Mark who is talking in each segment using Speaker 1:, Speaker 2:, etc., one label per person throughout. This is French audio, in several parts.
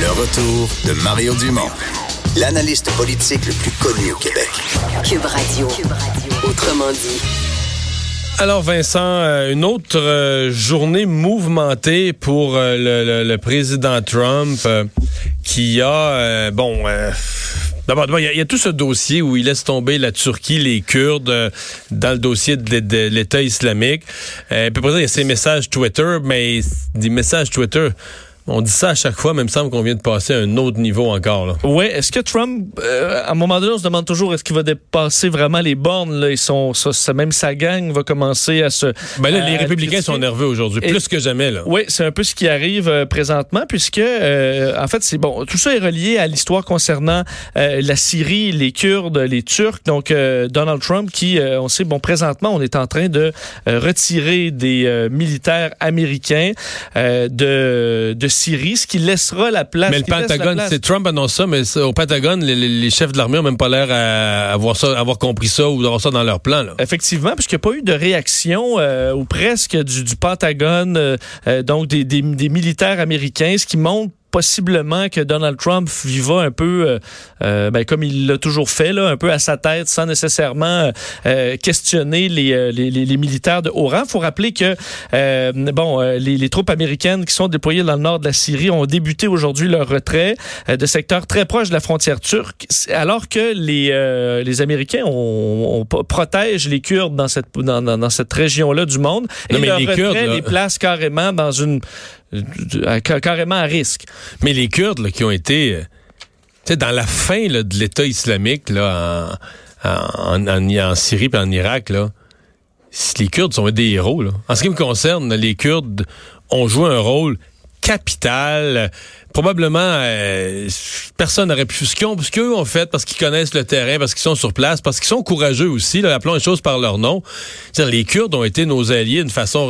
Speaker 1: Le retour de Mario Dumont, l'analyste politique le plus connu au Québec.
Speaker 2: Cube Radio. Autrement dit.
Speaker 3: Alors Vincent, euh, une autre euh, journée mouvementée pour euh, le, le, président Trump qui a, bon, d'abord, il y, a tout ce dossier où il laisse tomber la Turquie, les Kurdes dans le dossier de, l'État islamique. Euh, puis après ça, il y a ces messages Twitter, mais des messages Twitter on dit ça à chaque fois, mais il me semble qu'on vient de passer à un autre niveau encore. Là.
Speaker 4: Oui, est-ce que Trump, euh, à un moment donné, on se demande toujours est-ce qu'il va dépasser vraiment les bornes là, Ils sont, ça, même sa gang va commencer à se.
Speaker 3: Ben là, les républicains sont nerveux aujourd'hui, plus que jamais. Là.
Speaker 4: Oui, c'est un peu ce qui arrive euh, présentement, puisque euh, en fait, c'est bon. Tout ça est relié à l'histoire concernant la Syrie, les Kurdes, les Turcs. Donc Donald Trump, qui, on sait, bon, présentement, on est en train de retirer des militaires américains de, de Syrie, ce qui laissera la place.
Speaker 3: Mais le Pentagone, c'est Trump annonce ça, mais au Pentagone, les, chefs de l'armée n'ont même pas l'air à avoir ça, avoir compris ça ou d'avoir ça dans leur plan.
Speaker 4: Effectivement, puisqu'il n'y a pas eu de réaction euh, ou presque du, Pentagone, euh, euh, donc des, des, militaires américains, ce qui montre possiblement que Donald Trump viva un peu euh, euh, ben, comme il l'a toujours fait, là, un peu à sa tête, sans nécessairement euh, questionner les, les, les, militaires de haut rang. faut rappeler que bon, les, les, troupes américaines qui sont déployées dans le nord de la Syrie ont débuté aujourd'hui leur retrait de secteurs très proches de la frontière turque, alors que les, les Américains on, on, protègent les Kurdes dans cette, dans, dans cette région-là du monde. et leur les retrait les place carrément dans une carrément à risque.
Speaker 3: Mais les Kurdes qui ont été euh, dans la fin de l'État islamique là, en, Syrie et en Irak, les Kurdes sont des héros. Là. En ce qui me concerne, les Kurdes ont joué un rôle capital probablement euh, personne n'aurait pu ce qu'eux ont fait parce qu'ils connaissent le terrain, parce qu'ils sont sur place, parce qu'ils sont courageux aussi. Là, appelons les choses par leur nom. les Kurdes ont été nos alliés d'une façon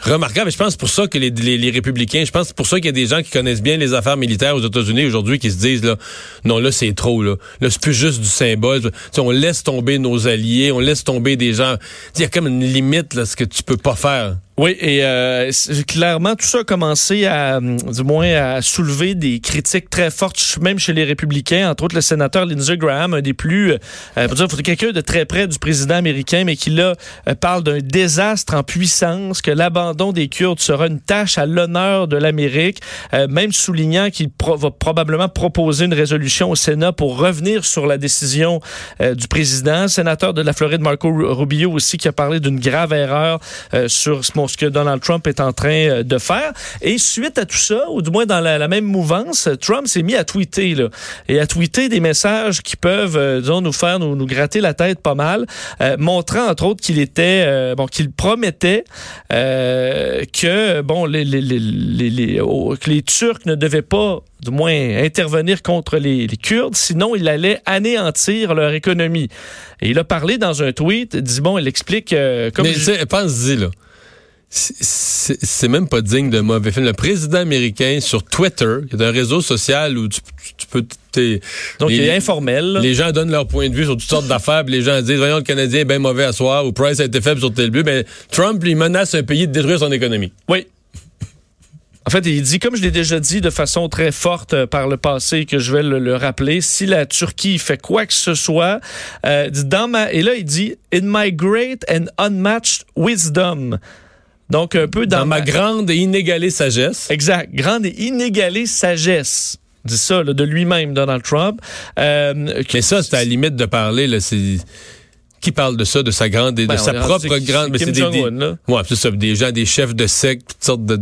Speaker 3: remarquable. Et je pense pour ça que les, les, républicains, je pense pour ça qu'il y a des gens qui connaissent bien les affaires militaires aux États-Unis aujourd'hui qui se disent là, non là c'est trop là, là c'est plus juste du symbole. on laisse tomber nos alliés, on laisse tomber des gens. Il y a comme une limite là, ce que tu peux pas faire.
Speaker 4: Oui, et euh, clairement, tout ça a commencé à, du moins, à soulever des critiques très fortes, même chez les républicains, entre autres le sénateur Lindsey Graham, un des plus, euh, dire, quelqu'un de très près du président américain, mais qui là euh, parle d'un désastre en puissance, que l'abandon des Kurdes sera une tâche à l'honneur de l'Amérique, euh, même soulignant qu'il va probablement proposer une résolution au Sénat pour revenir sur la décision du président. Sénateur de la Floride, Marco Rubio aussi, qui a parlé d'une grave erreur sur ce ce que Donald Trump est en train euh, de faire. Et suite à tout ça, ou du moins dans la, même mouvance, Trump s'est mis à tweeter là, et à tweeter des messages qui peuvent, euh, disons, nous faire nous, nous, gratter la tête pas mal, euh, montrant entre autres qu'il était, bon, qu'il promettait que bon, les, les, les, les, que les Turcs ne devaient pas du moins intervenir contre les, les, Kurdes, sinon il allait anéantir leur économie. Et il a parlé dans un tweet, dit bon, il explique comme
Speaker 3: Mais je... pense-y là c'est même pas digne de mauvais film. Le président américain sur Twitter, qui est un réseau social où tu, peux...
Speaker 4: Donc, il est informel.
Speaker 3: Les gens donnent leur point de vue sur toutes sortes d'affaires, les gens disent, voyons, le Canadien est bien mauvais à soir, ou Price a été faible sur tel but. Mais Trump, lui, menace un pays de détruire son économie.
Speaker 4: Oui. En fait, il dit, comme je l'ai déjà dit de façon très forte euh, par le passé, que je vais le, rappeler, si la Turquie fait quoi que ce soit, euh, dans ma, et là, il dit, in my great and unmatched wisdom. Donc, un peu dans,
Speaker 3: ma, grande et inégalée sagesse.
Speaker 4: Exact. Grande et inégalée sagesse dit ça de lui-même, Donald Trump.
Speaker 3: Euh, Mais ça, c'est à la limite de parler. Là, c'est qui parle de ça, de sa grande, de ben, sa propre grande.
Speaker 4: Mais c'est des,
Speaker 3: ouais, c'est ça, des gens, des chefs de secte, toutes sortes de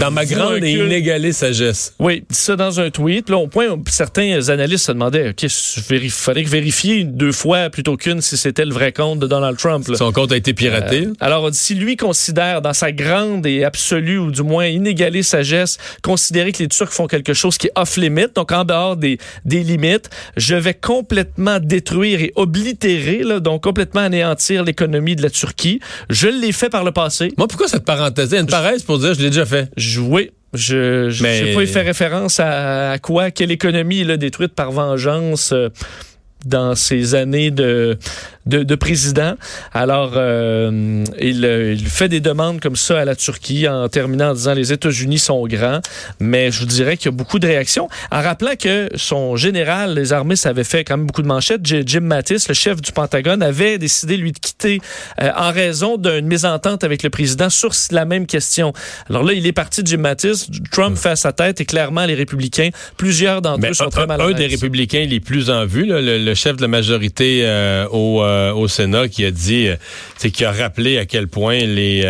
Speaker 3: dans ma grande et inégalée sagesse.
Speaker 4: Oui, ça dans un tweet. Là, au point, certains analystes se demandaient, OK, il fallait vérifier deux fois plutôt qu'une si c'était le vrai compte de Donald Trump.
Speaker 3: Son compte a été piraté.
Speaker 4: Euh, alors, si lui considère, dans sa grande et absolue, ou du moins inégalée sagesse, considérer que les Turcs font quelque chose qui est off-limit, donc en dehors des, des limites, je vais complètement détruire et oblitérer, là, donc complètement anéantir l'économie de la Turquie. Je l'ai fait par le passé.
Speaker 3: Moi, pourquoi cette parenthèse? Une parenthèse pour dire, je l'ai déjà fait.
Speaker 4: Jouer. Je, je sais pas, il fait référence à, quoi, quelle économie il a détruite par vengeance? Euh, dans ces années de de, président. Alors, euh, il, il, fait des demandes comme ça à la Turquie en terminant en disant les États-Unis sont grands, mais je vous dirais qu'il y a beaucoup de réactions. En rappelant que son général, les armées, ça avait fait quand même beaucoup de manchettes. Jim Mattis, le chef du Pentagone, avait décidé lui de quitter euh, en raison d'une mésentente avec le président sur la même question. Alors là, il est parti Jim Mattis. Trump fait sa tête et clairement les républicains, plusieurs d'entre eux sont très mal
Speaker 3: Un des républicains les plus en vue, le, chef de la majorité euh, au, euh, au, Sénat, qui a dit, c'est qui a rappelé à quel point les,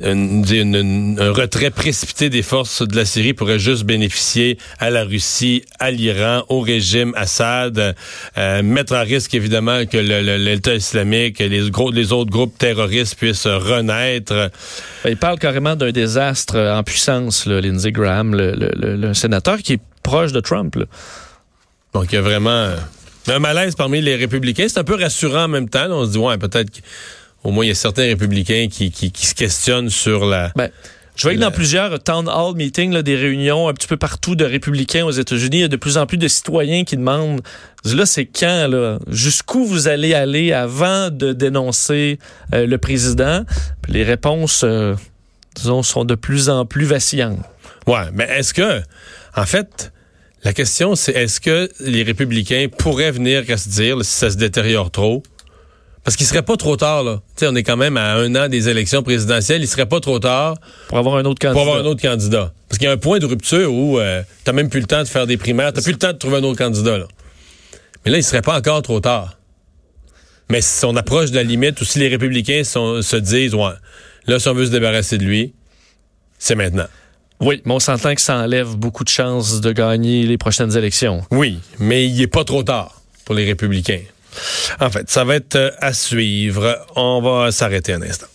Speaker 3: un, retrait précipité des forces de la Syrie pourrait juste bénéficier à la Russie, à l'Iran, au régime Assad, euh, mettre en risque évidemment que l'État islamique les, les autres groupes terroristes puissent renaître.
Speaker 4: Il parle carrément d'un désastre en puissance, Lindsey Graham, le, sénateur qui est proche de Trump.
Speaker 3: Donc il y a vraiment un malaise parmi les républicains. C'est un peu rassurant en même temps. On se dit, ouais, peut-être au moins il y a certains républicains qui, qui, se questionnent sur la...
Speaker 4: Ben. Je vois que dans plusieurs town hall meetings, là, des réunions un petit peu partout de républicains aux États-Unis, il y a de plus en plus de citoyens qui demandent là, c'est quand, là? Jusqu'où vous allez aller avant de dénoncer euh, le président? les réponses, euh, disons, sont de plus en plus vacillantes.
Speaker 3: Ouais, mais est-ce que, en fait, la question, c'est est-ce que les républicains pourraient venir à se dire, si ça se détériore trop, parce qu'il serait pas trop tard, là. sais, on est quand même à un an des élections présidentielles. Il serait pas trop tard.
Speaker 4: Pour avoir un autre candidat.
Speaker 3: Pour avoir un autre candidat. Parce qu'il y a un point de rupture où euh, tu même plus le temps de faire des primaires. Tu plus le temps de trouver un autre candidat, là. Mais là, il serait pas encore trop tard. Mais si on approche de la limite, ou si les républicains se disent, ouais, là, si on veut se débarrasser de lui, c'est maintenant.
Speaker 4: Oui, mais on s'entend que ça enlève beaucoup de chances de gagner les prochaines élections.
Speaker 3: Oui, mais il est pas trop tard pour les républicains. En fait, ça va être euh, à suivre. On va s'arrêter un instant.